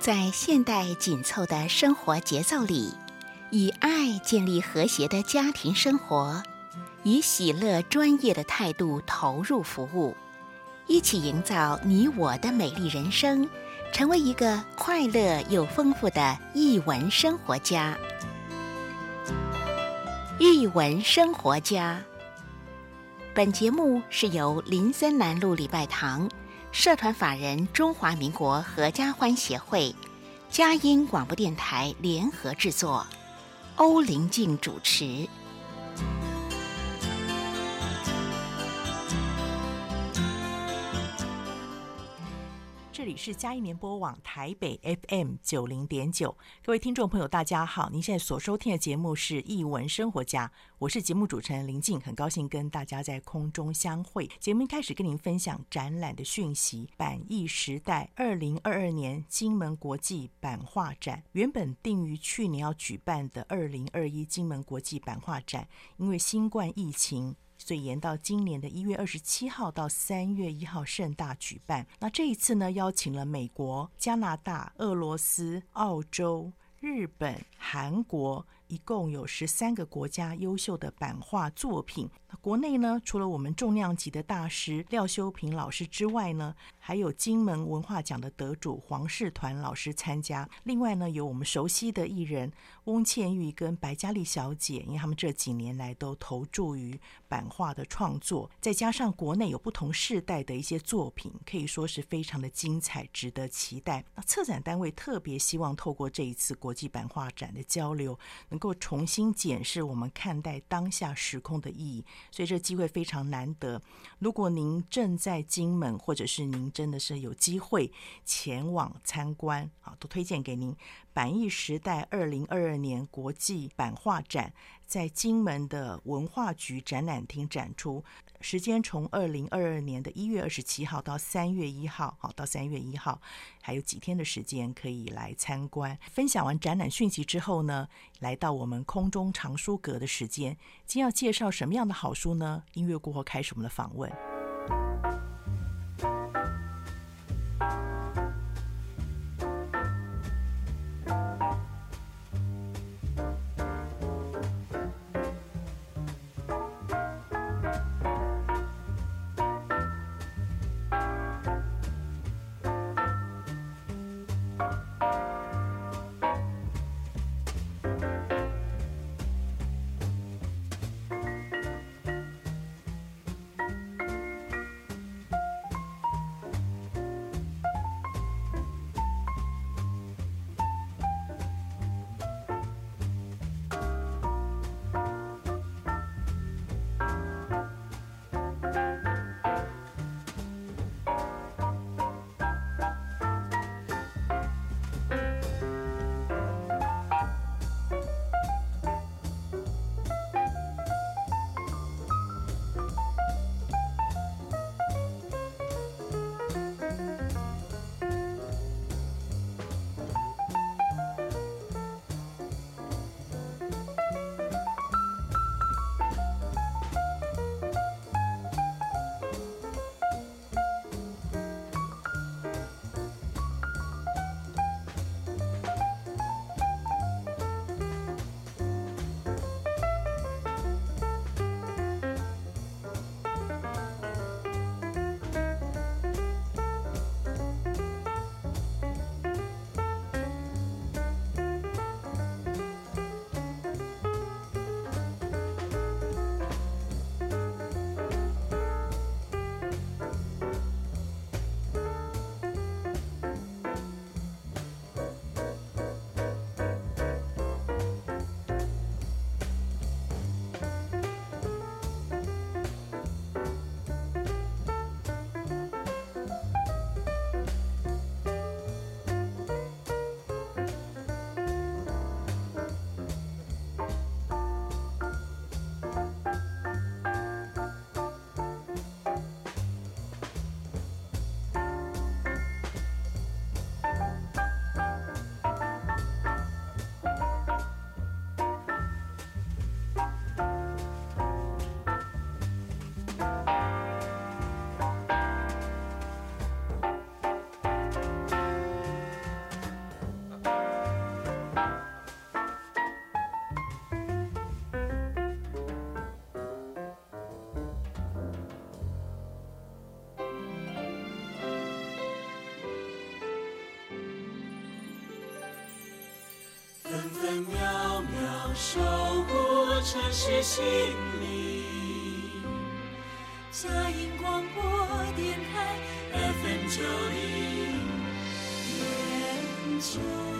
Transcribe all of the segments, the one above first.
在现代紧凑的生活节奏里，以爱建立和谐的家庭生活，以喜乐专业的态度投入服务，一起营造你我的美丽人生，成为一个快乐又丰富的译文生活家。译文生活家。本节目是由林森南路礼拜堂。社团法人中华民国合家欢协会、佳音广播电台联合制作，欧林静主持。是佳音联播网台北 FM 九零点九，各位听众朋友，大家好！您现在所收听的节目是《艺文生活家》，我是节目主持人林静，很高兴跟大家在空中相会。节目一开始跟您分享展览的讯息：板艺时代二零二二年金门国际版画展，原本定于去年要举办的二零二一金门国际版画展，因为新冠疫情。所以延到今年的一月二十七号到三月一号盛大举办。那这一次呢，邀请了美国、加拿大、俄罗斯、澳洲、日本、韩国。一共有十三个国家优秀的版画作品。国内呢，除了我们重量级的大师廖修平老师之外呢，还有金门文化奖的得主黄世团老师参加。另外呢，有我们熟悉的艺人翁倩玉跟白嘉丽小姐，因为他们这几年来都投注于版画的创作。再加上国内有不同世代的一些作品，可以说是非常的精彩，值得期待。那策展单位特别希望透过这一次国际版画展的交流，能够重新检视我们看待当下时空的意义，所以这机会非常难得。如果您正在金门，或者是您真的是有机会前往参观，啊，都推荐给您。板艺时代二零二二年国际版画展在金门的文化局展览厅展出，时间从二零二二年的一月二十七号到三月一号，好，到三月一号还有几天的时间可以来参观。分享完展览讯息之后呢，来到我们空中藏书阁的时间，今要介绍什么样的好书呢？音乐过后开始我们的访问。守护城市心灵。佳音广播电台 FM 九零点九。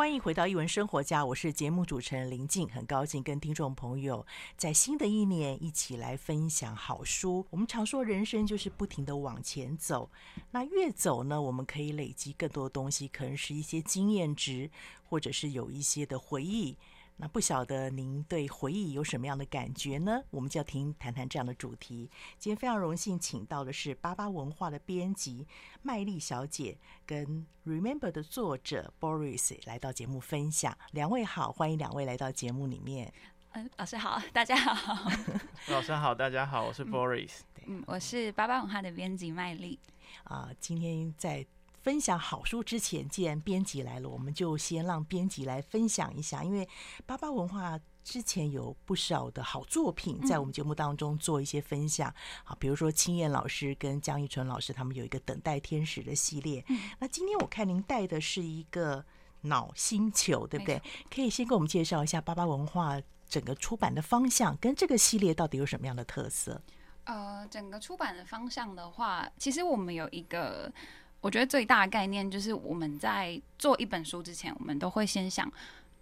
欢迎回到一文生活家，我是节目主持人林静，很高兴跟听众朋友在新的一年一起来分享好书。我们常说人生就是不停的往前走，那越走呢，我们可以累积更多的东西，可能是一些经验值，或者是有一些的回忆。那不晓得您对回忆有什么样的感觉呢？我们就要听谈谈这样的主题。今天非常荣幸请到的是巴巴文化的编辑麦丽小姐跟 Remember 的作者 Boris 来到节目分享。两位好，欢迎两位来到节目里面。嗯，老师好，大家好。老师好，大家好，我是 Boris。嗯，我是巴巴文化的编辑麦丽。啊，今天在。分享好书之前，既然编辑来了，我们就先让编辑来分享一下。因为巴巴文化之前有不少的好作品在我们节目当中做一些分享，好，比如说青燕老师跟江一纯老师他们有一个《等待天使》的系列。那今天我看您带的是一个脑星球，对不对？可以先给我们介绍一下巴巴文化整个出版的方向跟这个系列到底有什么样的特色？呃，整个出版的方向的话，其实我们有一个。我觉得最大的概念就是我们在做一本书之前，我们都会先想，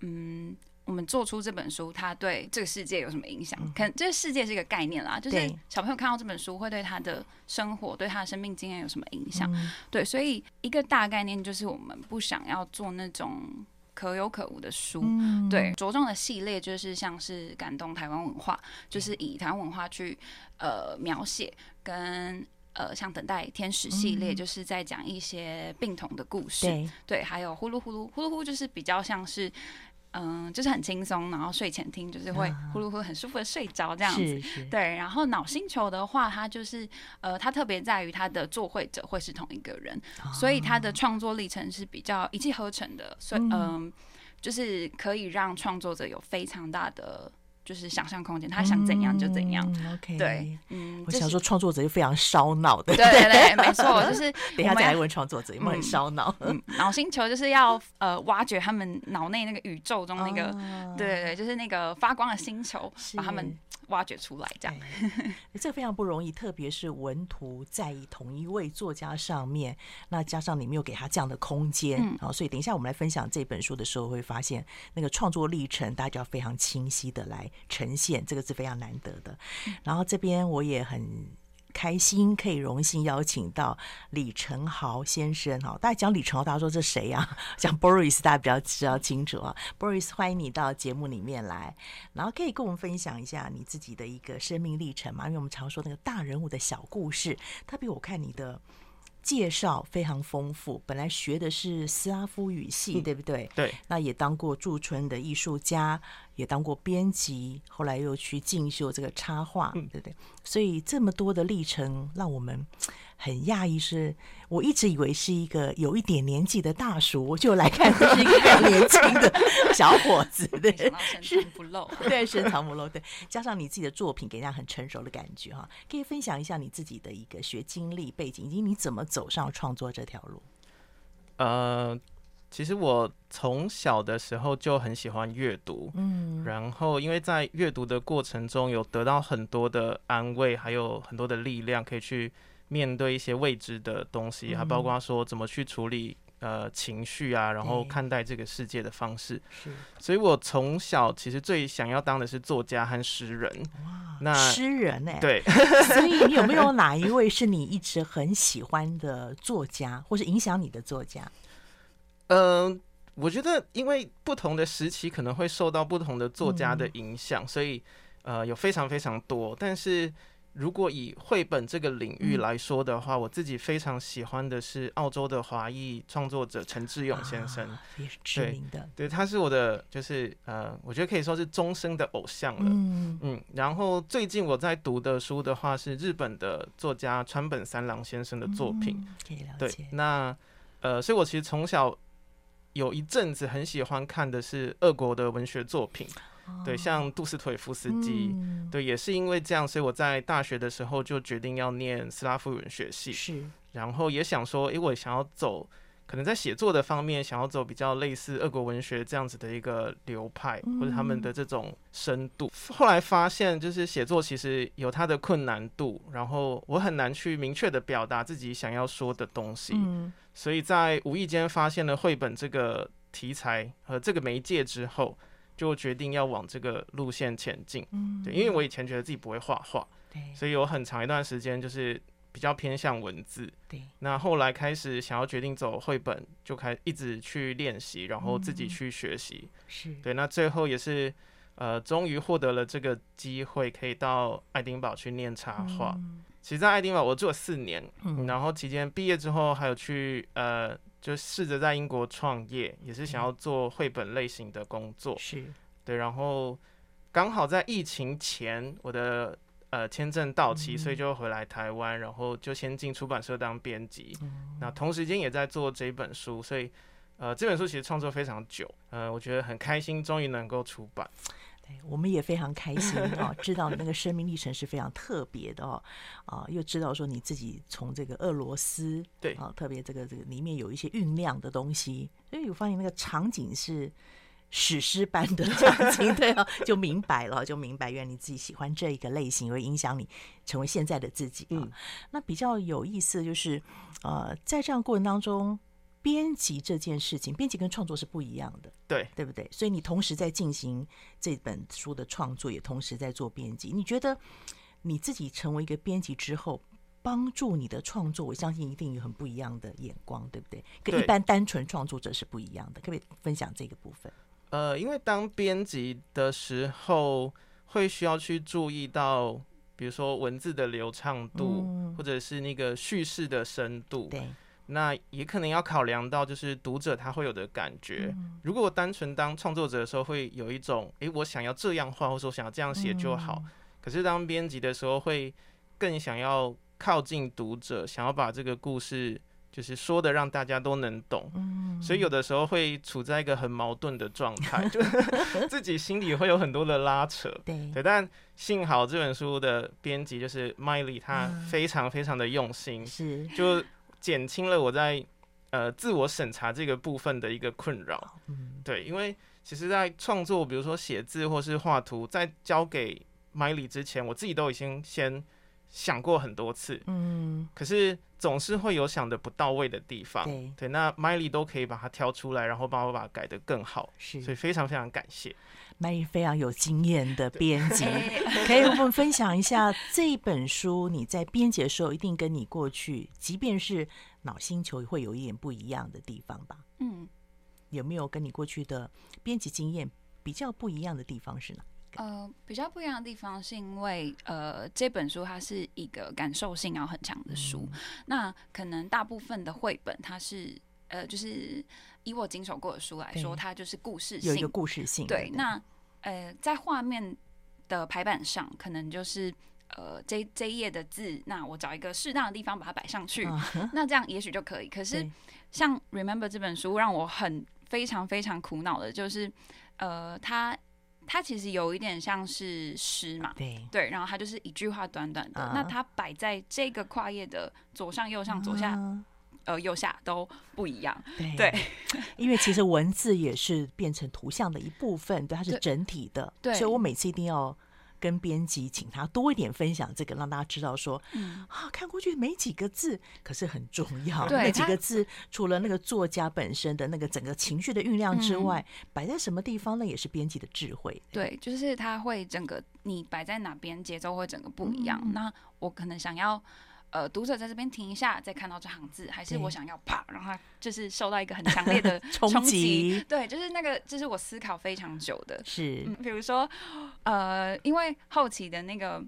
嗯，我们做出这本书，它对这个世界有什么影响？可能这个世界是一个概念啦，就是小朋友看到这本书会对他的生活、对他的生命经验有什么影响？对，所以一个大概念就是我们不想要做那种可有可无的书，对，着重的系列就是像是感动台湾文化，就是以台湾文化去呃描写跟。呃，像等待天使系列，就是在讲一些病童的故事，嗯、对，对，还有呼噜呼噜呼噜呼，就是比较像是，嗯、呃，就是很轻松，然后睡前听，就是会呼噜呼很舒服的睡着这样子，是是。对。然后脑星球的话，它就是呃，它特别在于它的作绘者会是同一个人，哦、所以它的创作历程是比较一气呵成的，所以嗯、呃，就是可以让创作者有非常大的。就是想象空间，他想怎样就怎样。嗯、OK，对，嗯，我想说创作者就非常烧脑的，对对对，没错，就是 等一下再来问创作者有没有很烧脑。嗯，脑星球就是要呃挖掘他们脑内那个宇宙中那个，哦、对对对，就是那个发光的星球，把他们。挖掘出来，这样，这个非常不容易，特别是文图在以同一位作家上面，那加上你没有给他这样的空间，好，所以等一下我们来分享这本书的时候，会发现那个创作历程，大家就要非常清晰的来呈现，这个是非常难得的。然后这边我也很。开心可以荣幸邀请到李承豪先生哈，大家讲李承豪，大家说这谁呀？讲 Boris，大家比较知道清楚啊。Boris，欢迎你到节目里面来，然后可以跟我们分享一下你自己的一个生命历程嘛？因为我们常说那个大人物的小故事，特别我看你的。介绍非常丰富，本来学的是斯拉夫语系，对不对？对。那也当过驻村的艺术家，也当过编辑，后来又去进修这个插画，对不对？所以这么多的历程，让我们。很讶异，是我一直以为是一个有一点年纪的大叔，我就来看是一个很 年轻的小伙子，对，深藏不露，对，深藏不露，对，加上你自己的作品，给人家很成熟的感觉哈。可以分享一下你自己的一个学经历背景，以及你怎么走上创作这条路？呃，其实我从小的时候就很喜欢阅读，嗯，然后因为在阅读的过程中有得到很多的安慰，还有很多的力量，可以去。面对一些未知的东西，还包括说怎么去处理呃情绪啊，然后看待这个世界的方式。是，所以我从小其实最想要当的是作家和诗人。哇，那诗人呢？对，所以你有没有 哪一位是你一直很喜欢的作家，或是影响你的作家？嗯、呃，我觉得因为不同的时期可能会受到不同的作家的影响，嗯、所以呃有非常非常多，但是。如果以绘本这个领域来说的话，嗯、我自己非常喜欢的是澳洲的华裔创作者陈志勇先生，啊、也是知名的。对，对，他是我的，就是呃，我觉得可以说是终生的偶像了。嗯嗯。然后最近我在读的书的话，是日本的作家川本三郎先生的作品。嗯、可以了解。对，那呃，所以我其实从小有一阵子很喜欢看的是俄国的文学作品。对，像杜斯妥也夫斯基，嗯、对，也是因为这样，所以我在大学的时候就决定要念斯拉夫文学系。是，然后也想说，诶，我想要走可能在写作的方面想要走比较类似俄国文学这样子的一个流派，或者他们的这种深度。后来发现，就是写作其实有它的困难度，然后我很难去明确的表达自己想要说的东西。所以在无意间发现了绘本这个题材和这个媒介之后，就决定要往这个路线前进。对，因为我以前觉得自己不会画画，所以有很长一段时间就是。比较偏向文字，对。那后来开始想要决定走绘本，就开始一直去练习，然后自己去学习。是对。那最后也是，呃，终于获得了这个机会，可以到爱丁堡去念插画。其实，在爱丁堡我住了四年，然后期间毕业之后，还有去呃，就试着在英国创业，也是想要做绘本类型的工作。是对。然后刚好在疫情前，我的。呃，签证到期，所以就回来台湾，然后就先进出版社当编辑。那同时间也在做这本书，所以呃，这本书其实创作非常久。呃，我觉得很开心，终于能够出版。对，我们也非常开心啊，知道你那个生命历程是非常特别的哦。啊，又知道说你自己从这个俄罗斯，对啊，特别这个这个里面有一些酝酿的东西，所以我发现那个场景是。史诗般的场景，对啊，就明白了，就明白，原来你自己喜欢这一个类型，会影响你成为现在的自己啊。嗯，那比较有意思的就是，呃，在这样过程当中，编辑这件事情，编辑跟创作是不一样的，对，对不对？所以你同时在进行这本书的创作，也同时在做编辑。你觉得你自己成为一个编辑之后，帮助你的创作，我相信一定有很不一样的眼光，对不对？跟一般单纯创作者是不一样的。可不可以分享这个部分？呃，因为当编辑的时候，会需要去注意到，比如说文字的流畅度，嗯、或者是那个叙事的深度。对，那也可能要考量到，就是读者他会有的感觉。嗯、如果我单纯当创作者的时候，会有一种，诶，我想要这样画，或者说我想要这样写就好。嗯、可是当编辑的时候，会更想要靠近读者，想要把这个故事。就是说的让大家都能懂，所以有的时候会处在一个很矛盾的状态，就 自己心里会有很多的拉扯。对，但幸好这本书的编辑就是 Miley，他非常非常的用心，是就减轻了我在呃自我审查这个部分的一个困扰。对，因为其实，在创作，比如说写字或是画图，在交给 Miley 之前，我自己都已经先。想过很多次，嗯，可是总是会有想的不到位的地方，对，对，那 Miley 都可以把它挑出来，然后帮我把它改得更好，是，所以非常非常感谢。Miley 非常有经验的编辑，可以和我们分享一下这一本书，你在编辑的时候一定跟你过去，即便是脑星球会有一点不一样的地方吧？嗯，有没有跟你过去的编辑经验比较不一样的地方是哪？呃，比较不一样的地方是因为，呃，这本书它是一个感受性要很强的书。嗯、那可能大部分的绘本，它是呃，就是以我经手过的书来说，它就是故事性，有一个故事性。对，那呃，在画面的排版上，可能就是呃，这这一页的字，那我找一个适当的地方把它摆上去，那这样也许就可以。可是像 Remember 这本书，让我很非常非常苦恼的就是，呃，它。它其实有一点像是诗嘛，对。对，然后它就是一句话短短的，uh, 那它摆在这个跨页的左上、右上、左下，uh, 呃，右下都不一样，对，对。因为其实文字也是变成图像的一部分，对，它是整体的，对，所以我每次一定要。跟编辑请他多一点分享这个，让大家知道说，嗯、啊，看过去没几个字，可是很重要。对那几个字，除了那个作家本身的那个整个情绪的酝酿之外，摆、嗯、在什么地方，那也是编辑的智慧。对，就是他会整个你摆在哪边，节奏会整个不一样。嗯、那我可能想要。呃，读者在这边停一下，再看到这行字，还是我想要啪，让他就是受到一个很强烈的 冲击。对，就是那个，就是我思考非常久的。是，嗯，比如说，呃，因为后期的那个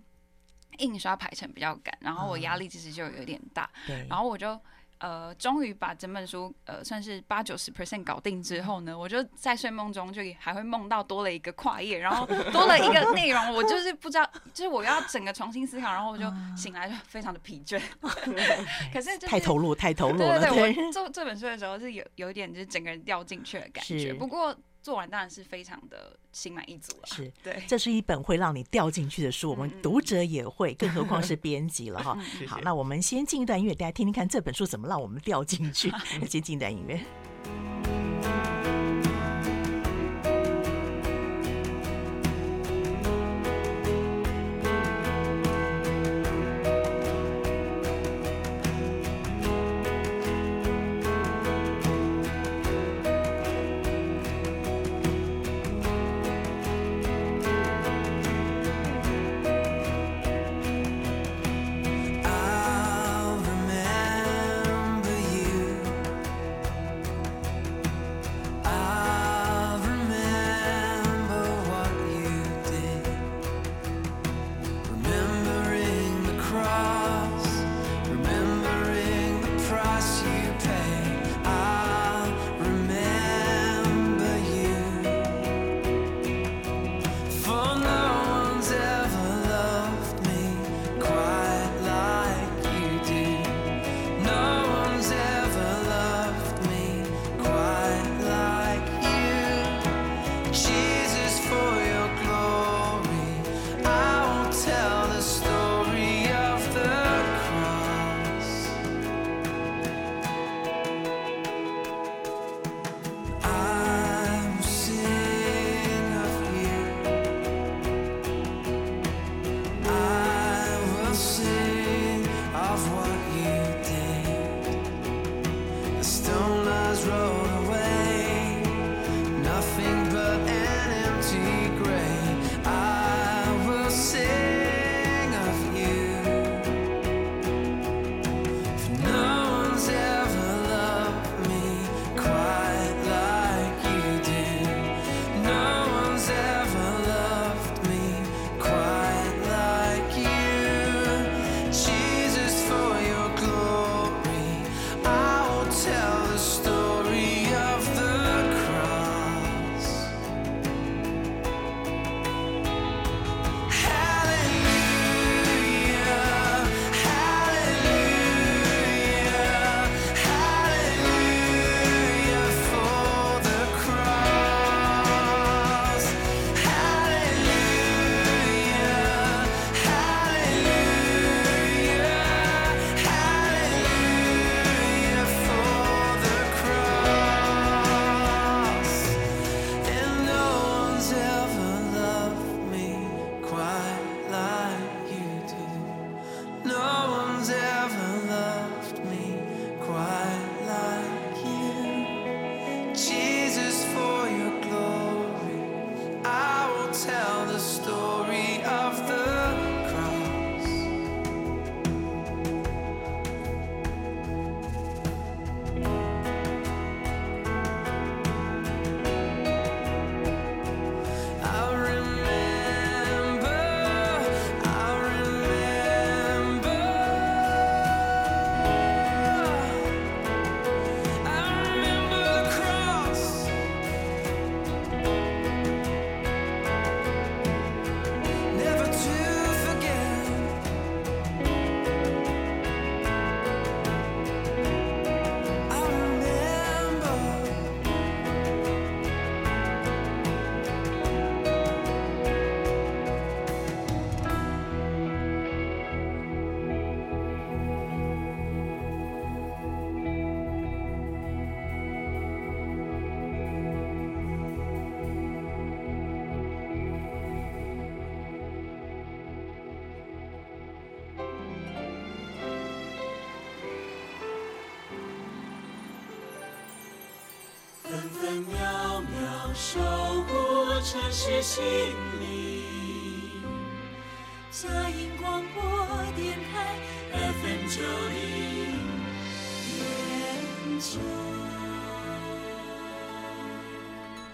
印刷排程比较赶，然后我压力其实就有点大。对，然后我就。呃，终于把整本书呃算是八九十 percent 搞定之后呢，我就在睡梦中就还会梦到多了一个跨页，然后多了一个内容，我就是不知道，就是我要整个重新思考，然后我就醒来就非常的疲倦。可是、就是、太投入，太投入了。对对对，我做这本书的时候是有有一点就是整个人掉进去的感觉。不过做完当然是非常的心满意足了。是 对，这是一本会让你掉进去的书，我们读者也会，更何况是编辑了哈。好，那我们先进一段音乐，大家听听看这本书怎么让我们掉进去。先进一段音乐。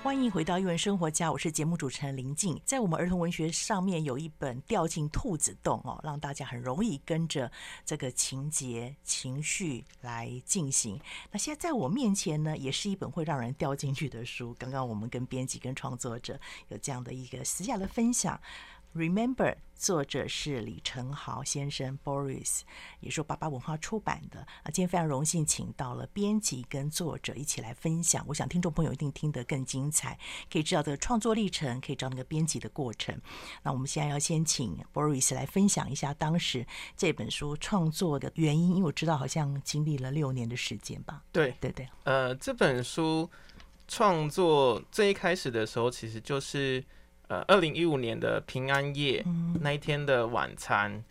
欢迎回到《一文生活家》，我是节目主持人林静。在我们儿童文学上面有一本《掉进兔子洞》哦，让大家很容易跟着这个情节、情绪来进行。那现在在我面前呢，也是一本会让人掉进去的书。刚刚我们跟编辑、跟创作者有这样的一个私下的分享。Remember，作者是李承豪先生，Boris，也是爸爸文化出版的啊。今天非常荣幸请到了编辑跟作者一起来分享，我想听众朋友一定听得更精彩，可以知道这个创作历程，可以知道那个编辑的过程。那我们现在要先请 Boris 来分享一下当时这本书创作的原因，因为我知道好像经历了六年的时间吧？对对对，呃，这本书创作最一开始的时候，其实就是。呃，二零一五年的平安夜那一天的晚餐，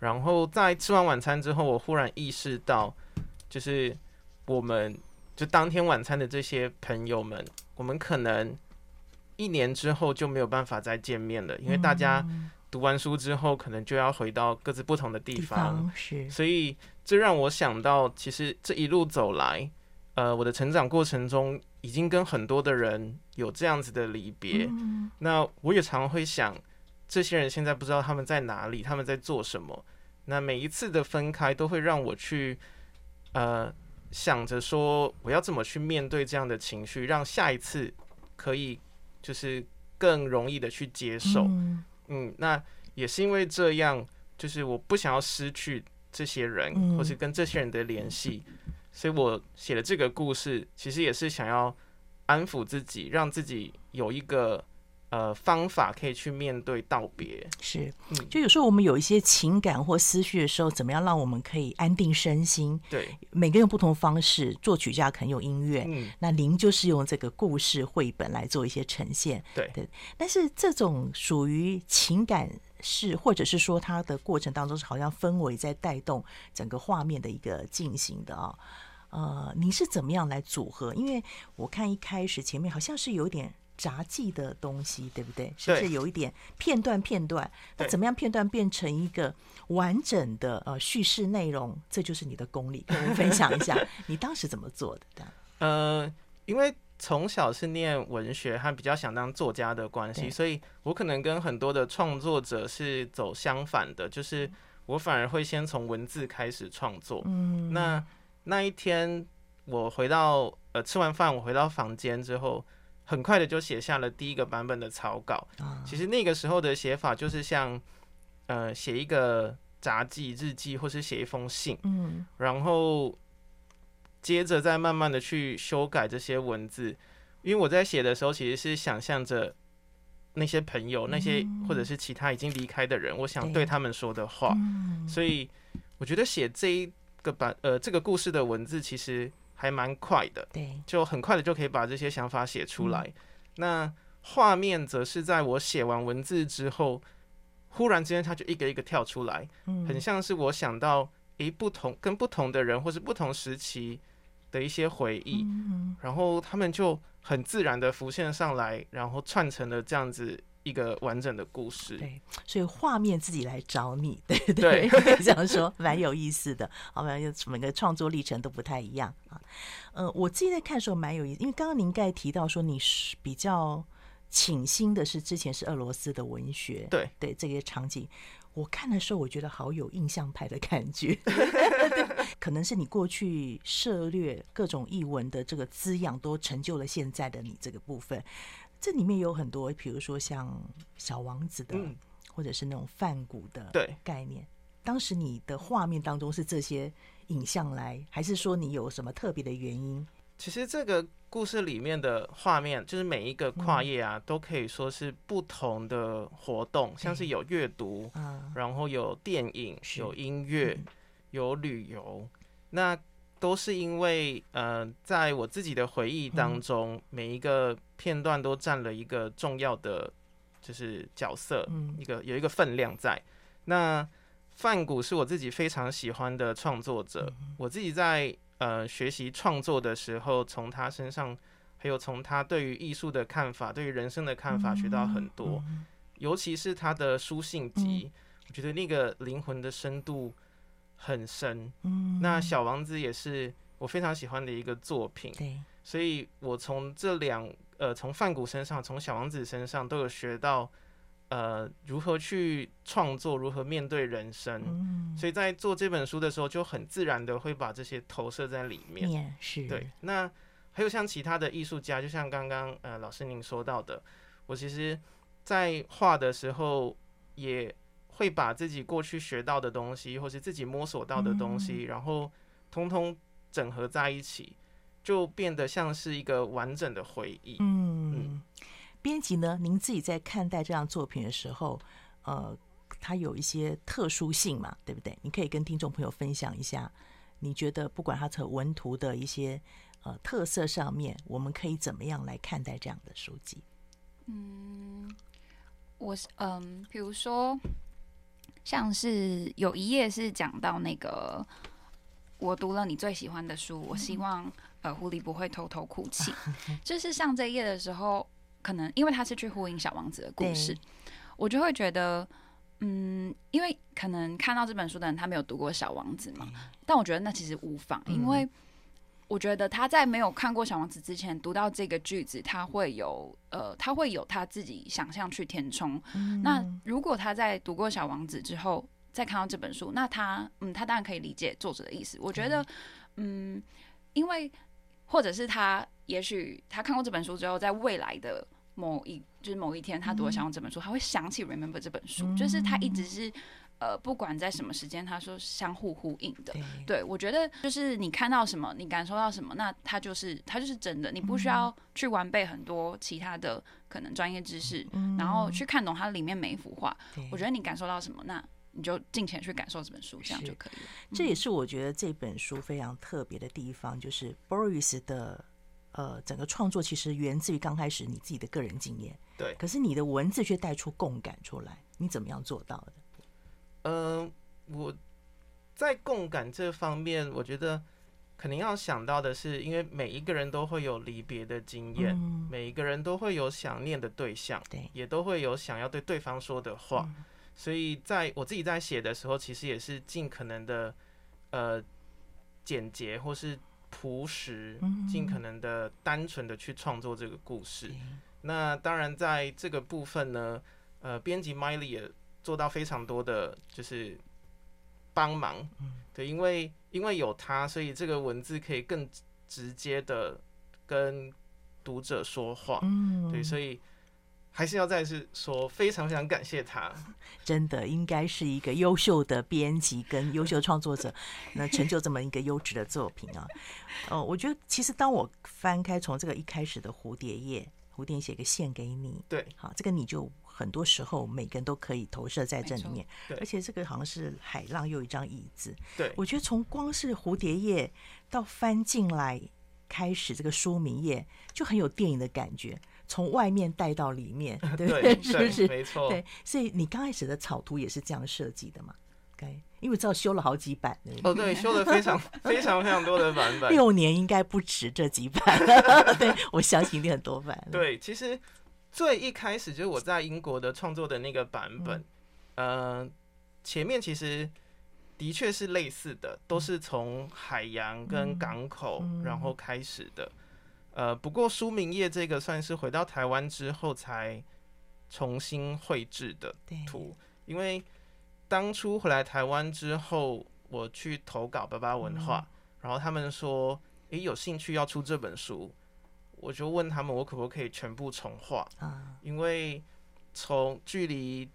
然后在吃完晚餐之后，我忽然意识到，就是我们就当天晚餐的这些朋友们，我们可能一年之后就没有办法再见面了，因为大家读完书之后，可能就要回到各自不同的地方，是，所以这让我想到，其实这一路走来，呃，我的成长过程中。已经跟很多的人有这样子的离别，嗯，那我也常会想，这些人现在不知道他们在哪里，他们在做什么。那每一次的分开，都会让我去，呃，想着说，我要怎么去面对这样的情绪，让下一次可以就是更容易的去接受。嗯，嗯，那也是因为这样，就是我不想要失去这些人，或是跟这些人的联系。所以我写了这个故事，其实也是想要安抚自己，让自己有一个呃方法可以去面对道别。是，就有时候我们有一些情感或思绪的时候，怎么样让我们可以安定身心？对，每个人有不同方式，作曲家可能用音乐，嗯，那您就是用这个故事绘本来做一些呈现。对对，但是这种属于情感是，或者是说它的过程当中是好像氛围在带动整个画面的一个进行的啊、哦。呃，你是怎么样来组合？因为我看一开始前面好像是有点杂技的东西，对不对？是不是有一点片段片段？那怎么样片段变成一个完整的呃叙事内容？这就是你的功力，跟我们分享一下 你当时怎么做的？呃，因为从小是念文学，还比较想当作家的关系，所以我可能跟很多的创作者是走相反的，就是我反而会先从文字开始创作。嗯，那。那一天，我回到呃吃完饭，我回到房间之后，很快的就写下了第一个版本的草稿。其实那个时候的写法就是像呃写一个杂记日记，或是写一封信。嗯，然后接着再慢慢的去修改这些文字，因为我在写的时候其实是想象着那些朋友，那些或者是其他已经离开的人，我想对他们说的话。所以我觉得写这一。个版呃，这个故事的文字其实还蛮快的，对，就很快的就可以把这些想法写出来。嗯、那画面则是在我写完文字之后，忽然之间它就一个一个跳出来，嗯，很像是我想到诶不同跟不同的人或是不同时期的一些回忆，嗯，然后他们就很自然的浮现上来，然后串成了这样子。一个完整的故事，对，所以画面自己来找你，对对，可以这样说，蛮有意思的。好，像就每个创作历程都不太一样啊。呃，我自己在看的时候蛮有意思，因为刚刚您刚才提到说你是比较倾心的是之前是俄罗斯的文学，对对，这些场景，我看的时候我觉得好有印象派的感觉，可能是你过去涉略各种译文的这个滋养，都成就了现在的你这个部分。这里面有很多，比如说像小王子的，嗯、或者是那种泛古的概念。当时你的画面当中是这些影像来，还是说你有什么特别的原因？其实这个故事里面的画面，就是每一个跨页啊、嗯，都可以说是不同的活动，像是有阅读、嗯，然后有电影，有音乐、嗯，有旅游，那。都是因为，呃，在我自己的回忆当中，嗯，每一个片段都占了一个重要的，就是角色，嗯，一个有一个分量在。那范谷是我自己非常喜欢的创作者，嗯，我自己在呃学习创作的时候，从他身上，还有从他对于艺术的看法，对于人生的看法，学到很多，嗯。尤其是他的书信集，嗯，我觉得那个灵魂的深度。很深，嗯，那小王子也是我非常喜欢的一个作品，对，所以我从这两呃，从范谷身上，从小王子身上都有学到，呃，如何去创作，如何面对人生，嗯，所以在做这本书的时候，就很自然的会把这些投射在里面，是，对。那还有像其他的艺术家，就像刚刚呃老师您说到的，我其实，在画的时候。也会把自己过去学到的东西，或是自己摸索到的东西，然后通通整合在一起，就变得像是一个完整的回忆。嗯，编辑呢，您自己在看待这样作品的时候，呃，它有一些特殊性嘛，对不对？你可以跟听众朋友分享一下，你觉得不管它从文图的一些呃特色上面，我们可以怎么样来看待这样的书籍？嗯，我是嗯，比如说，像是有一页是讲到那个，我读了你最喜欢的书，我希望呃狐狸不会偷偷哭泣。就是上这一页的时候，可能因为他是去呼应小王子的故事，我就会觉得，嗯，因为可能看到这本书的人他没有读过小王子嘛，但我觉得那其实无妨，因为。我觉得他在没有看过《小王子》之前，读到这个句子，他会有呃，他会有他自己想象去填充。嗯、那如果他在读过《小王子》之后，再看到这本书，那他嗯，他当然可以理解作者的意思。我觉得嗯，嗯，因为或者是他也许他看过这本书之后，在未来的某一就是某一天，他读了《小王子》这本书，嗯、他会想起《Remember》这本书，嗯、就是他一直是。呃，不管在什么时间，他说相互呼应的。对，对，我觉得就是你看到什么，你感受到什么，那它就是它就是真的。你不需要去完备很多其他的可能专业知识，嗯、然后去看懂它里面每一幅画。我觉得你感受到什么，那你就尽情去感受这本书，这样就可以了。这也是我觉得这本书非常特别的地方，就是 Boris 的呃整个创作其实源自于刚开始你自己的个人经验。对，可是你的文字却带出共感出来，你怎么样做到的？嗯、呃，我在共感这方面，我觉得肯定要想到的是，因为每一个人都会有离别的经验，嗯、每一个人都会有想念的对象，对，也都会有想要对对方说的话，嗯、所以在我自己在写的时候，其实也是尽可能的呃简洁或是朴实，尽可能的单纯的去创作这个故事。嗯、那当然，在这个部分呢，呃，编辑 Miley 也。做到非常多的就是帮忙，对，因为因为有他，所以这个文字可以更直接的跟读者说话，对，所以还是要再次说，非常非常感谢他，真的应该是一个优秀的编辑跟优秀创作者，那成就这么一个优质的作品啊，哦，我觉得其实当我翻开从这个一开始的蝴蝶页，蝴蝶写个献给你，对，好，这个你就。很多时候，每个人都可以投射在这里面，而且这个好像是海浪，又一张椅子。对，我觉得从光是蝴蝶页到翻进来开始这个书名页，就很有电影的感觉，从外面带到里面，对 不对？是不是？没错。对，所以你刚开始的草图也是这样设计的嘛？该，因为知道修了好几版。哦，对，修了非常 非常非常多的版本，六年应该不止这几版。对，我相信一定很多版。对，其实。最一开始就是我在英国的创作的那个版本，嗯、呃，前面其实的确是类似的，都是从海洋跟港口然后开始的，呃，不过书名页这个算是回到台湾之后才重新绘制的图，因为当初回来台湾之后，我去投稿巴巴文化，然后他们说，诶，有兴趣要出这本书。我就问他们，我可不可以全部重画？因为从距离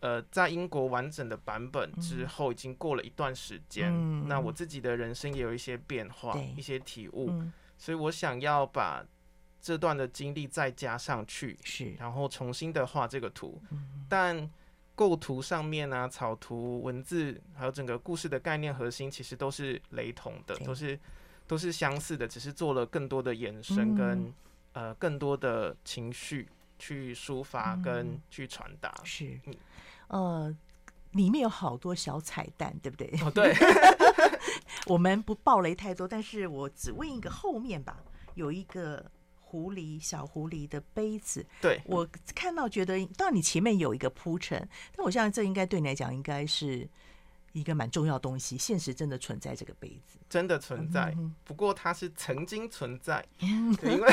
呃在英国完整的版本之后，已经过了一段时间。那我自己的人生也有一些变化，一些体悟，所以我想要把这段的经历再加上去，是，然后重新的画这个图。但构图上面呢，草图、文字还有整个故事的概念核心，其实都是雷同的，都是。都是相似的，只是做了更多的延伸跟、嗯、呃更多的情绪去抒发跟去传达、嗯。是，嗯、呃，里面有好多小彩蛋，对不对？哦，对。我们不爆雷太多，但是我只问一个后面吧，有一个狐狸小狐狸的杯子。对，我看到觉得，当然你前面有一个铺陈，但我相信这应该对你来讲应该是。一个蛮重要的东西，现实真的存在这个杯子，真的存在。不过它是曾经存在，因为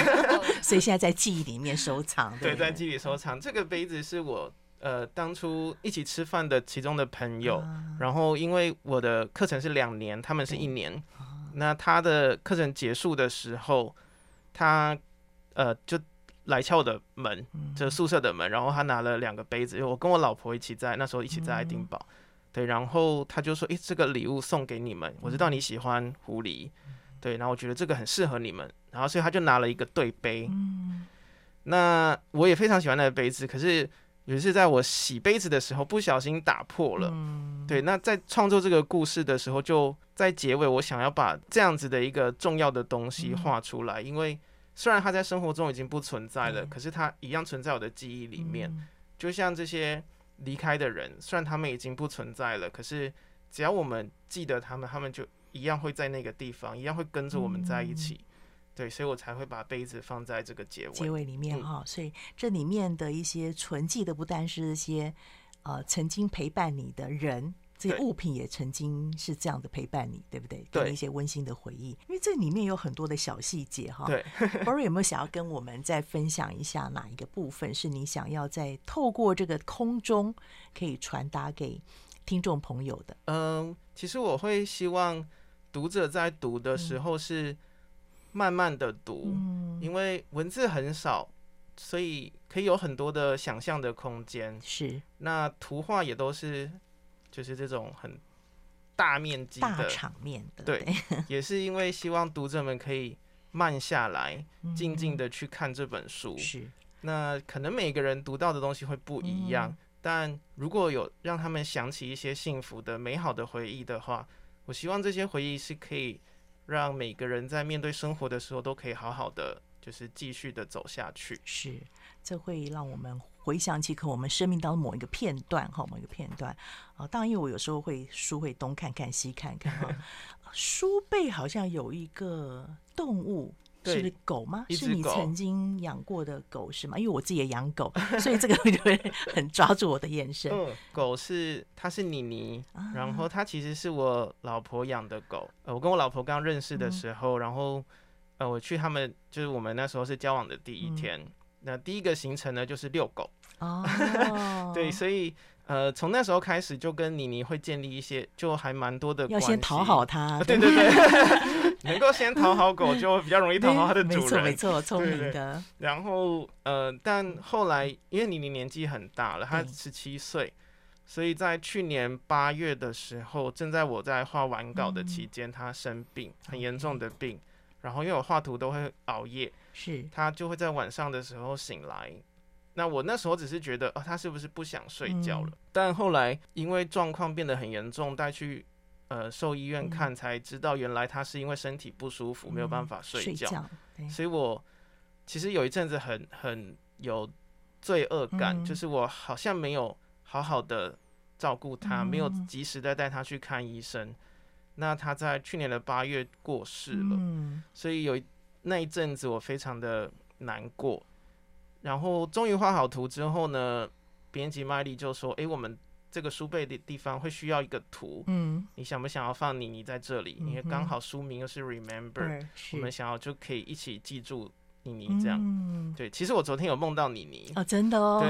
所以现在在记忆里面收藏。对，在记忆里收藏。这个杯子是我呃当初一起吃饭的其中的朋友，然后因为我的课程是两年，他们是一年，那他的课程结束的时候，他呃就来敲我的门，就宿舍的门，然后他拿了两个杯子，因为我跟我老婆一起在那时候一起在爱丁堡，对，然后他就说：“诶，这个礼物送给你们，我知道你喜欢狐狸，对，然后我觉得这个很适合你们，然后所以他就拿了一个对杯，那我也非常喜欢那个杯子，可是有一次在我洗杯子的时候不小心打破了，对，那在创作这个故事的时候，就在结尾我想要把这样子的一个重要的东西画出来，因为。虽然它在生活中已经不存在了，可是它一样存在我的记忆里面。就像这些离开的人，虽然他们已经不存在了，可是只要我们记得他们，他们就一样会在那个地方，一样会跟着我们在一起。对，所以我才会把杯子放在这个结尾结尾里面哈。所以这里面的一些存记的，不单是一些呃曾经陪伴你的人。这些物品也曾经是这样的陪伴你，对不对？对，一些温馨的回忆。因为这里面有很多的小细节哈。对，Bory 有没有想要跟我们再分享一下哪一个部分是你想要在透过这个空中可以传达给听众朋友的？嗯，其实我会希望读者在读的时候是慢慢的读，嗯，因为文字很少，所以可以有很多的想象的空间。是，那图画也都是。就是这种很大面积的大场面的，对，也是因为希望读者们可以慢下来，静静的去看这本书。是，那可能每个人读到的东西会不一样，但如果有让他们想起一些幸福的、美好的回忆的话，我希望这些回忆是可以让每个人在面对生活的时候都可以好好的，就是继续的走下去。是，这会让我们。回想起可我们生命当中某一个片段哈，某一个片段啊，当然因为我有时候会书会东看看西看看哈，书背好像有一个动物，是狗吗？是你曾经养过的狗是吗？因为我自己也养狗，所以这个就会很抓住我的眼神。嗯，狗是它是妮妮，然后它其实是我老婆养的狗。呃，我跟我老婆刚认识的时候，然后呃，我去他们就是我们那时候是交往的第一天。那第一个行程呢，就是遛狗。哦，对，所以呃，从那时候开始就跟妮妮会建立一些，就还蛮多的。要先讨好它，对对对，能够先讨好狗，就比较容易讨好它的主人。没错，没错，聪明的。然后呃，但后来因为妮妮年纪很大了，她十七岁，所以在去年八月的时候，正在我在画完稿的期间，她生病，很严重的病。然后因为我画图都会熬夜，是她就会在晚上的时候醒来。那我那时候只是觉得，哦，他是不是不想睡觉了？嗯、但后来因为状况变得很严重，带去呃兽医院看，才知道原来他是因为身体不舒服，嗯、没有办法睡觉。所以我其实有一阵子很很有罪恶感，嗯、就是我好像没有好好的照顾他，嗯、没有及时的带他去看医生。那他在去年的八月过世了，嗯、所以有那一阵子我非常的难过。然后终于画好图之后呢，编辑麦莉就说：“哎，我们这个书背的地方会需要一个图，嗯，你想不想要放你？你在这里？因为刚好书名又是 Remember，我们想要就可以一起记住。”妮妮这样，嗯、对，其实我昨天有梦到妮妮哦，真的哦，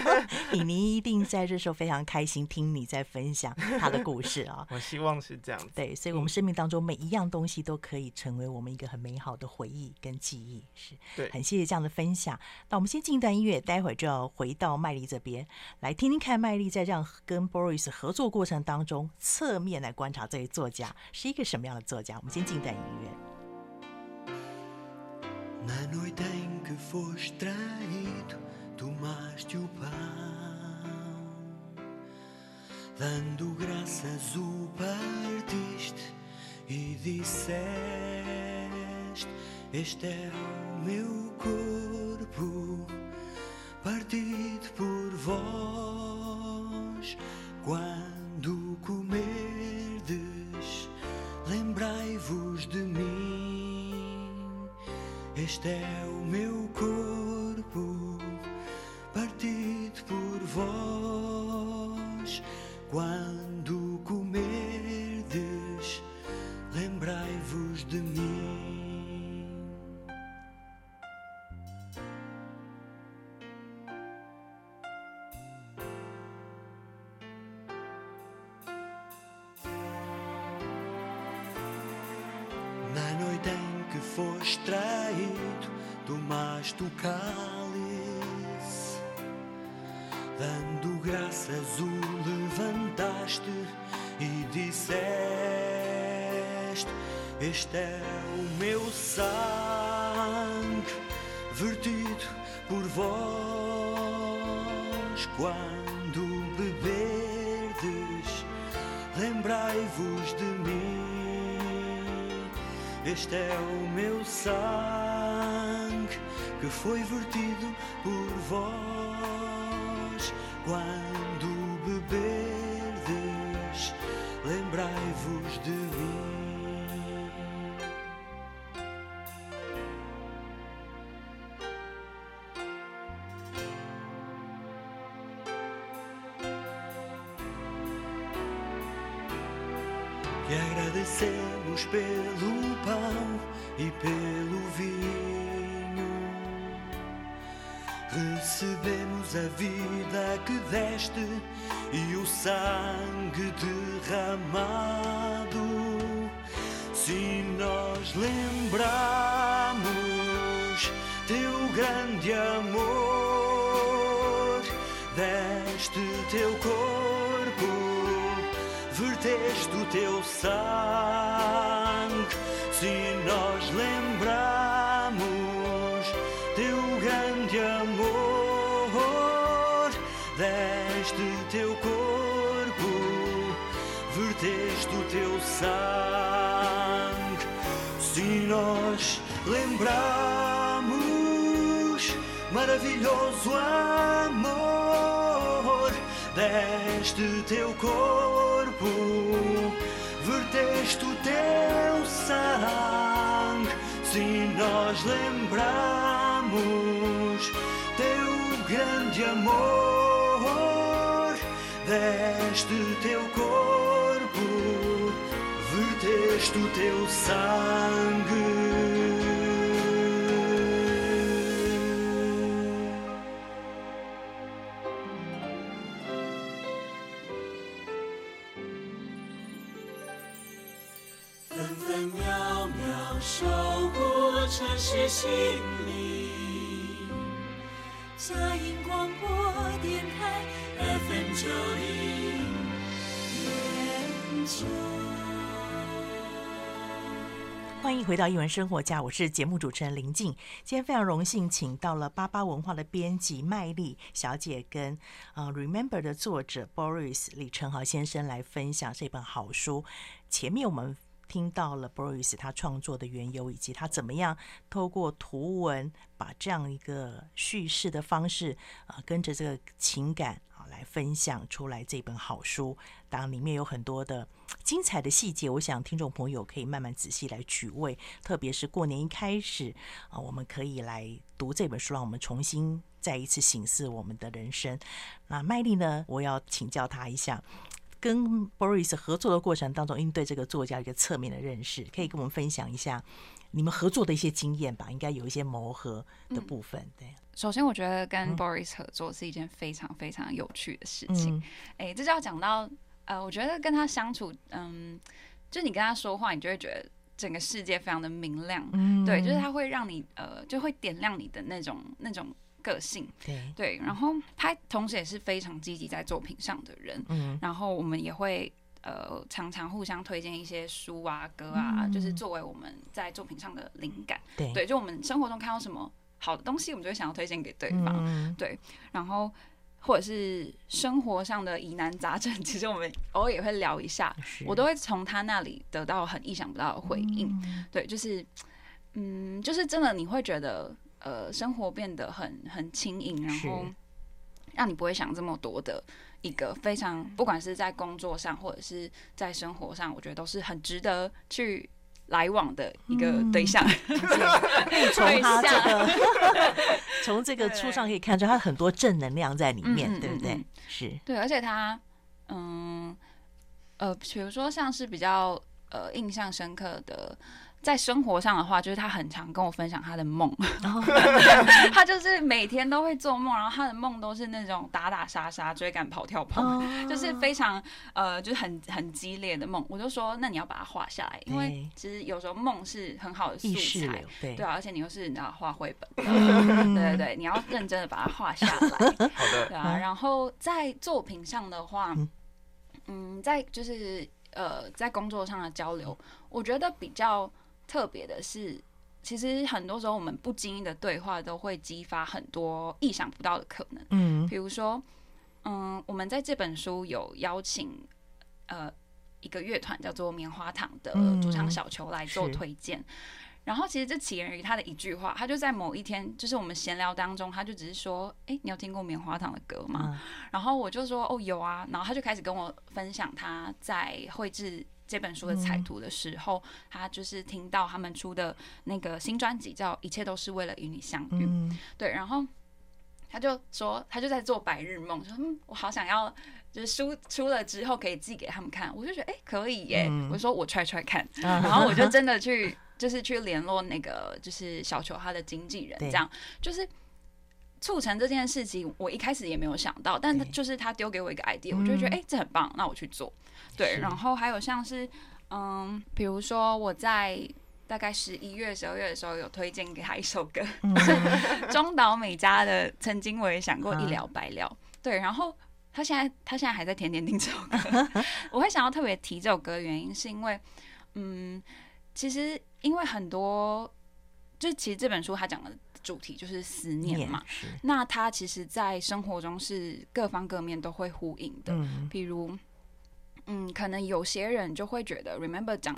妮妮一定在这时候非常开心听你在分享她的故事啊、哦。我希望是这样，对，所以，我们生命当中每一样东西都可以成为我们一个很美好的回忆跟记忆，是，对，很谢谢这样的分享。那我们先进一段音乐，待会儿就要回到麦丽这边来听听看，麦丽在这样跟 Boris 合作过程当中，侧面来观察这位作家是一个什么样的作家。我们先进一段音乐。Na noite em que foste traído, tomaste o pão, dando graças o partiste e disseste: Este é o meu corpo, partido por vós. Quando Este é o meu corpo, e o sangue derramado. Se nós lembramos teu grande amor, deste teu corpo verteste o teu sangue. Teu sangue. Se nós lembramos maravilhoso amor deste teu corpo, verteste o teu sangue. Se nós lembramos teu grande amor, deste teu corpo, verteste o teu sangue. 分欢迎回到一文生活家，我是节目主持人林静。今天非常荣幸，请到了巴巴文化的编辑麦丽小姐跟呃《Remember》的作者 Boris 李承豪先生来分享这本好书。前面我们听到了 Boris 他创作的缘由，以及他怎么样透过图文把这样一个叙事的方式啊、跟着这个情感来分享出来这本好书。当然里面有很多的 精彩的细节，我想听众朋友可以慢慢仔细来取味。特别是过年一开始啊，我们可以来读这本书，让我们重新再一次醒思我们的人生。那麦丽呢，我要请教他一下。跟 Boris 合作的过程当中，应对这个作家一个侧面的认识，可以跟我们分享一下你们合作的一些经验吧？应该有一些磨合的部分。嗯、对，首先我觉得跟 Boris 合作是一件非常非常有趣的事情。哎、嗯，这就要讲到呃，我觉得跟他相处，嗯，就你跟他说话，你就会觉得整个世界非常的明亮。嗯，对，就是他会让你呃，就会点亮你的那种那种。个性。对。对，然后他同时也是非常积极在作品上的人，嗯，然后我们也会呃常常互相推荐一些书啊歌啊，嗯，就是作为我们在作品上的灵感，对。对，就我们生活中看到什么好的东西，我们就会想要推荐给对方，嗯，对，然后或者是生活上的疑难杂症，其实我们偶尔也会聊一下，我都会从他那里得到很意想不到的回应，嗯，对，就是嗯，就是真的你会觉得。呃，生活变得很很轻盈，然后让你不会想这么多的一个非常，不管是在工作上或者是在生活上，我觉得都是很值得去来往的一个对象。可以从他这个从这个书上可以看出，他很多正能量在里面，对不对？是对，而且他嗯呃，比如说像是比较呃印象深刻的。在生活上的话，就是他很常跟我分享他的梦，他就是每天都会做梦，然后他的梦都是那种打打杀杀、追赶、跑跳、碰，就是非常呃，就是很很激烈的梦。我就说，那你要把它画下来，因为其实有时候梦是很好的素材，对。啊，而且你又是你要画绘本，对对对，你要认真的把它画下来，好的，对啊。然后在作品上的话，嗯，在就是呃，在工作上的交流，我觉得比较。特别的是，其实很多时候我们不经意的对话都会激发很多意想不到的可能。嗯，比如说，嗯，我们在这本书有邀请呃一个乐团叫做棉花糖的主唱小球来做推荐。嗯、然后，其实这起源于他的一句话，他就在某一天，就是我们闲聊当中，他就只是说：“哎，你有听过棉花糖的歌吗？”嗯、然后我就说：“哦，有啊。”然后他就开始跟我分享他在绘制。这本书的彩图的时候，嗯、他就是听到他们出的那个新专辑叫《一切都是为了与你相遇》，嗯、对，然后他就说他就在做白日梦，说嗯，我好想要，就是书出了之后可以寄给他们看，我就觉得哎、欸、可以耶，嗯、我说我踹踹看，嗯、然后我就 真的去就是去联络那个就是小球他的经纪人，这样。就是促成这件事情，我一开始也没有想到，但就是他丢给我一个 idea，我就觉得哎、欸、这很棒，那我去做。对，然后还有像是，嗯，比如说我在大概十一月、十二月的时候有推荐给他一首歌，嗯、中岛美嘉的《曾经我也想过一了百了》。啊、对，然后他现在他现在还在天天听这首歌。我会想要特别提这首歌的原因，是因为，嗯，其实因为很多，就其实这本书他讲的主题就是思念嘛。那他其实，在生活中是各方各面都会呼应的，嗯、比如。嗯，可能有些人就会觉得，Remember 讲，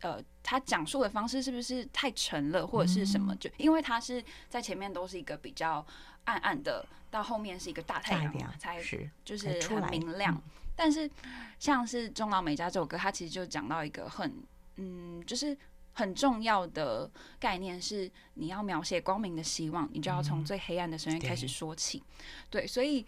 呃，他讲述的方式是不是太沉了，或者是什么？就因为他是在前面都是一个比较暗暗的，到后面是一个大太阳嘛，才就是很明亮。但是像是中老美嘉这首歌，它其实就讲到一个很，嗯，就是很重要的概念是，你要描写光明的希望，你就要从最黑暗的深渊开始说起。对，所以。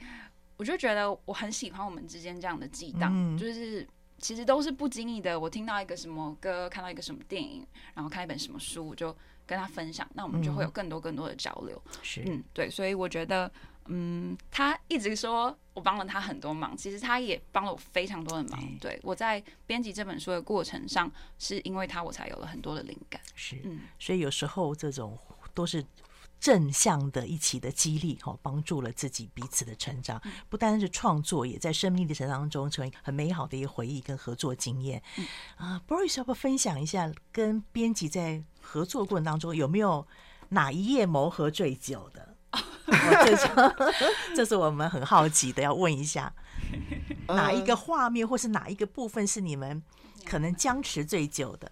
我就觉得我很喜欢我们之间这样的激荡，嗯、就是其实都是不经意的。我听到一个什么歌，看到一个什么电影，然后看一本什么书，我就跟他分享，那我们就会有更多更多的交流。是，嗯，对，所以我觉得，嗯，他一直说我帮了他很多忙，其实他也帮了我非常多的忙。对，对我在编辑这本书的过程上，是因为他我才有了很多的灵感。是，嗯，所以有时候这种都是。正向的一起的激励，哈，帮助了自己彼此的成长，不单是创作，也在生命历程当中成为很美好的一个回忆跟合作经验。啊，Boris 要不要分享一下跟编辑在合作过程当中有没有哪一页磨合最久的？这是 这是我们很好奇的，要问一下，哪一个画面或是哪一个部分是你们可能僵持最久的，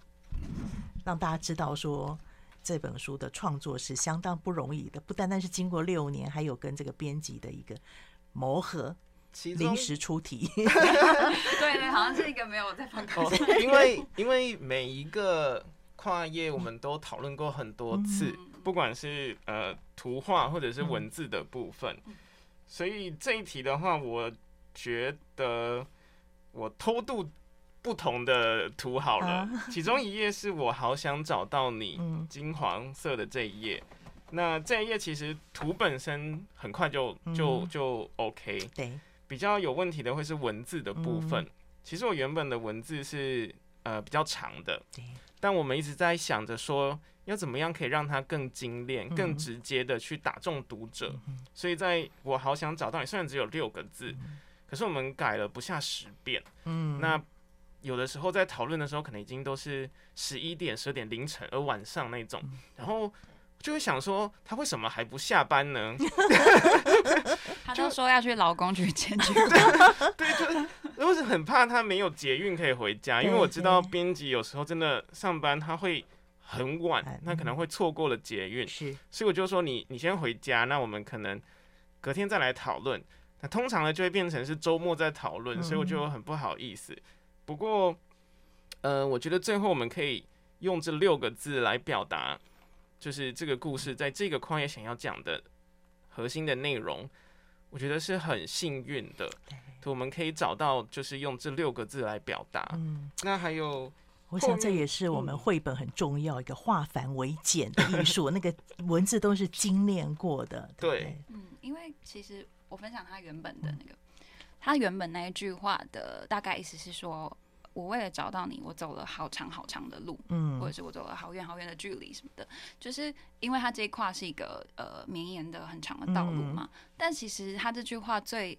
让大家知道说。这本书的创作是相当不容易的，不单单是经过六年，还有跟这个编辑的一个磨合，临时出题。对对，好像是一个没有在放。因为因为每一个跨页我们都讨论过很多次，嗯、不管是呃图画或者是文字的部分，嗯、所以这一题的话，我觉得我偷渡。不同的图好了，其中一页是我好想找到你，金黄色的这一页。那这一页其实图本身很快就就就 OK。对，比较有问题的会是文字的部分。其实我原本的文字是呃比较长的，但我们一直在想着说要怎么样可以让它更精炼、更直接的去打中读者。所以在我好想找到你，虽然只有六个字，可是我们改了不下十遍。嗯，那。有的时候在讨论的时候，可能已经都是十一点、十二点凌晨，而晚上那种，然后就会想说，他为什么还不下班呢？他就说要去劳工局检举。对，就我是很怕他没有捷运可以回家，因为我知道编辑有时候真的上班他会很晚，那可能会错过了捷运。是，所以我就说你你先回家，那我们可能隔天再来讨论。那通常呢就会变成是周末在讨论，所以我就很不好意思。不过，呃，我觉得最后我们可以用这六个字来表达，就是这个故事在这个框也想要讲的核心的内容，我觉得是很幸运的。我们可以找到，就是用这六个字来表达。嗯那还有我想这也是我们绘本很重要一个化繁为简的艺术，那个文字都是精炼过的。对，对，嗯，因为其实我分享他原本的那个，他原本那一句话的大概意思是说，我为了找到你，我走了好长好长的路，嗯，或者是我走了好远好远的距离什么的，就是因为他这一块是一个呃绵延的很长的道路嘛。但其实他这句话最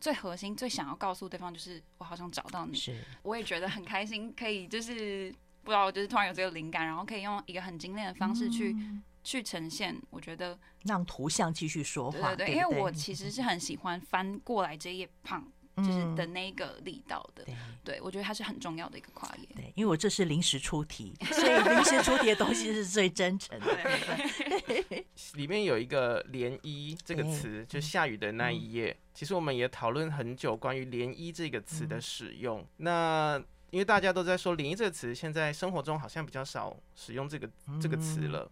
最核心、最想要告诉对方就是，我好想找到你。是，我也觉得很开心，可以就是不知道，就是突然有这个灵感，然后可以用一个很精炼的方式去、嗯、去呈现。我觉得让图像继续说话，对对对，因为我其实是很喜欢翻过来这一页胖。就是的那个力道的，嗯、对，对我觉得它是很重要的一个跨越。对，因为我这是临时出题，所以临时出题的东西是最真诚的。里面有一个“涟漪”这个词，就下雨的那一页。其实我们也讨论很久关于“涟漪”这个词的使用。嗯、那因为大家都在说“涟漪”这个词，现在生活中好像比较少使用这个这个词了。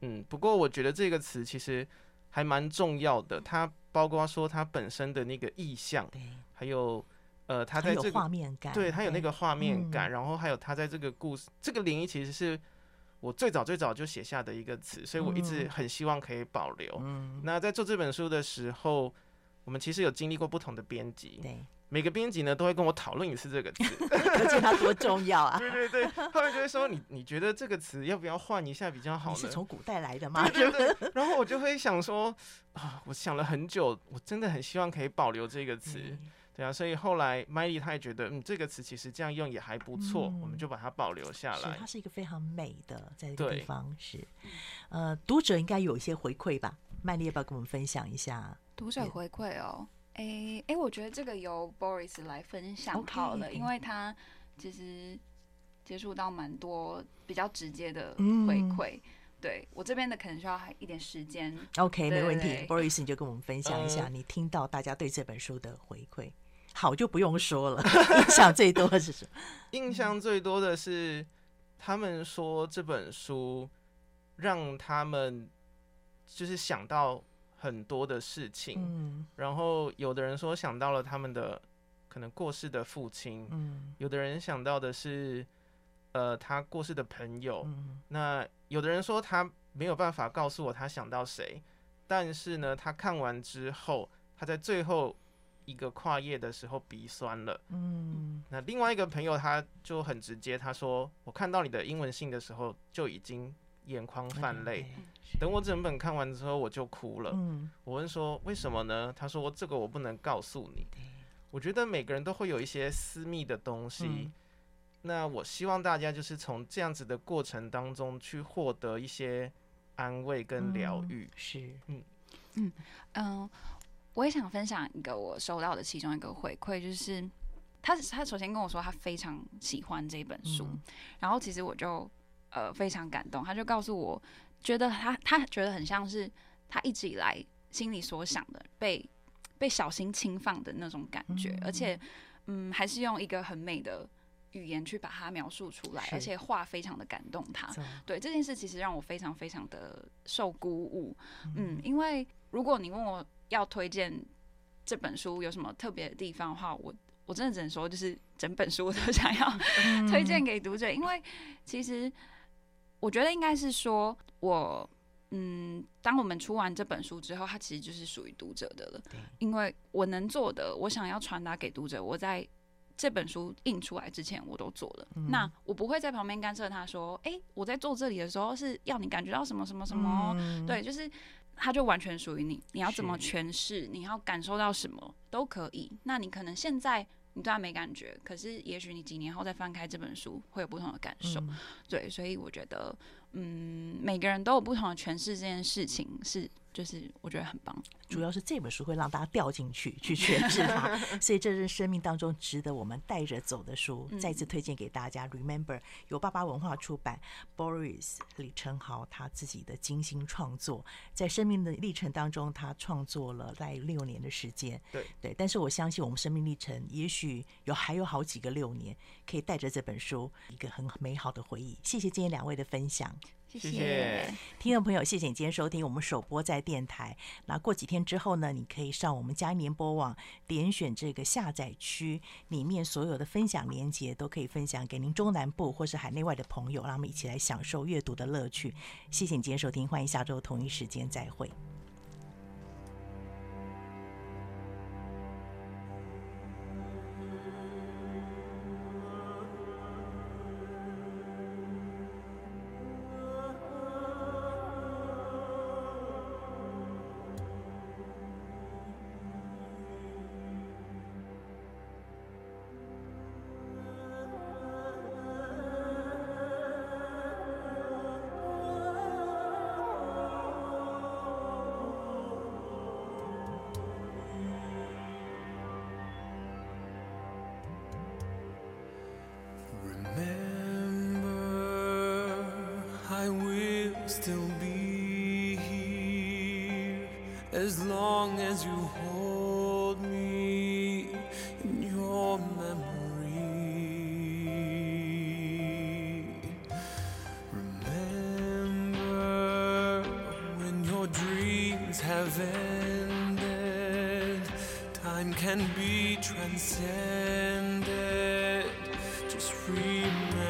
嗯，不过我觉得这个词其实还蛮重要的。它包括说它本身的那个意象。还有，呃，它在这个画面感，对它有那个画面感，然后还有它在这个故事，这个灵异其实是我最早最早就写下的一个词，所以我一直很希望可以保留。嗯那在做这本书的时候，我们其实有经历过不同的编辑，对，每个编辑呢都会跟我讨论一次这个词，可见它多重要啊！对对对，他们就会说你你觉得这个词要不要换一下比较好呢？是从古代来的吗？对对对，然后我就会想说啊，我想了很久，我真的很希望可以保留这个词。对啊，所以后来麦莉她也觉得，嗯，这个词其实这样用也还不错，嗯、我们就把它保留下来。它是一个非常美的，在这个地方是，呃，读者应该有一些回馈吧？麦莉要不要跟我们分享一下？读者回馈哦，哎哎我觉得这个由 Boris 来分享好了，Okay. 因为他其实接触到蛮多比较直接的回馈。嗯对我这边的可能需要一点时间。OK，没问题。Boris，你就跟我们分享一下你听到大家对这本书的回馈。好，就不用说了。印象最多的是什么？印象最多的是他们说这本书让他们就是想到很多的事情。嗯。然后有的人说想到了他们的可能过世的父亲。嗯。有的人想到的是。呃，他过世的朋友，嗯、那有的人说他没有办法告诉我他想到谁，但是呢，他看完之后，他在最后一个跨页的时候鼻酸了。嗯，那另外一个朋友他就很直接，他说我看到你的英文信的时候就已经眼眶泛泪，嗯、等我整本看完之后我就哭了。嗯，我问说为什么呢？他说这个我不能告诉你。我觉得每个人都会有一些私密的东西。嗯那我希望大家就是从这样子的过程当中去获得一些安慰跟疗愈。是，嗯嗯嗯，我也想分享一个我收到的其中一个回馈，就是他他首先跟我说他非常喜欢这本书，嗯、然后其实我就呃非常感动，他就告诉我，觉得他他觉得很像是他一直以来心里所想的被被小心轻放的那种感觉，嗯、而且嗯还是用一个很美的。语言去把它描述出来，而且话非常的感动他。对这件事，其实让我非常非常的受鼓舞。嗯，因为如果你问我要推荐这本书有什么特别的地方的话，我我真的只能说，就是整本书我都想要推荐给读者。因为其实我觉得应该是说，我嗯，当我们出完这本书之后，它其实就是属于读者的了。因为我能做的，我想要传达给读者，我在。这本书印出来之前，我都做了。嗯、那我不会在旁边干涉他，说：“哎、欸，我在做这里的时候是要你感觉到什么什么什么。嗯”对，就是它就完全属于你，你要怎么诠释，你要感受到什么都可以。那你可能现在你对他没感觉，可是也许你几年后再翻开这本书，会有不同的感受。嗯、对，所以我觉得，嗯，每个人都有不同的诠释，这件事情是。就是我觉得很棒，主要是这本书会让大家掉进去去诠释它，所以这是生命当中值得我们带着走的书。再次推荐给大家，Remember 由爸爸文化出版，Boris 李承豪他自己的精心创作，在生命的历程当中，他创作了大概六年的时间。对对，但是我相信我们生命历程也许有还有好几个六年，可以带着这本书一个很美好的回忆。谢谢今天两位的分享。谢谢谢听众朋友，谢谢你今天收听我们首播在电台。那过几天之后呢，你可以上我们嘉音联播网点选这个下载区，里面所有的分享连接都可以分享给您中南部或是海内外的朋友，让我们一起来享受阅读的乐趣。谢谢你今天收听，欢迎下周同一时间再会。as long as you hold me in your memory. Remember when your dreams have ended, time can be transcended. Just remember.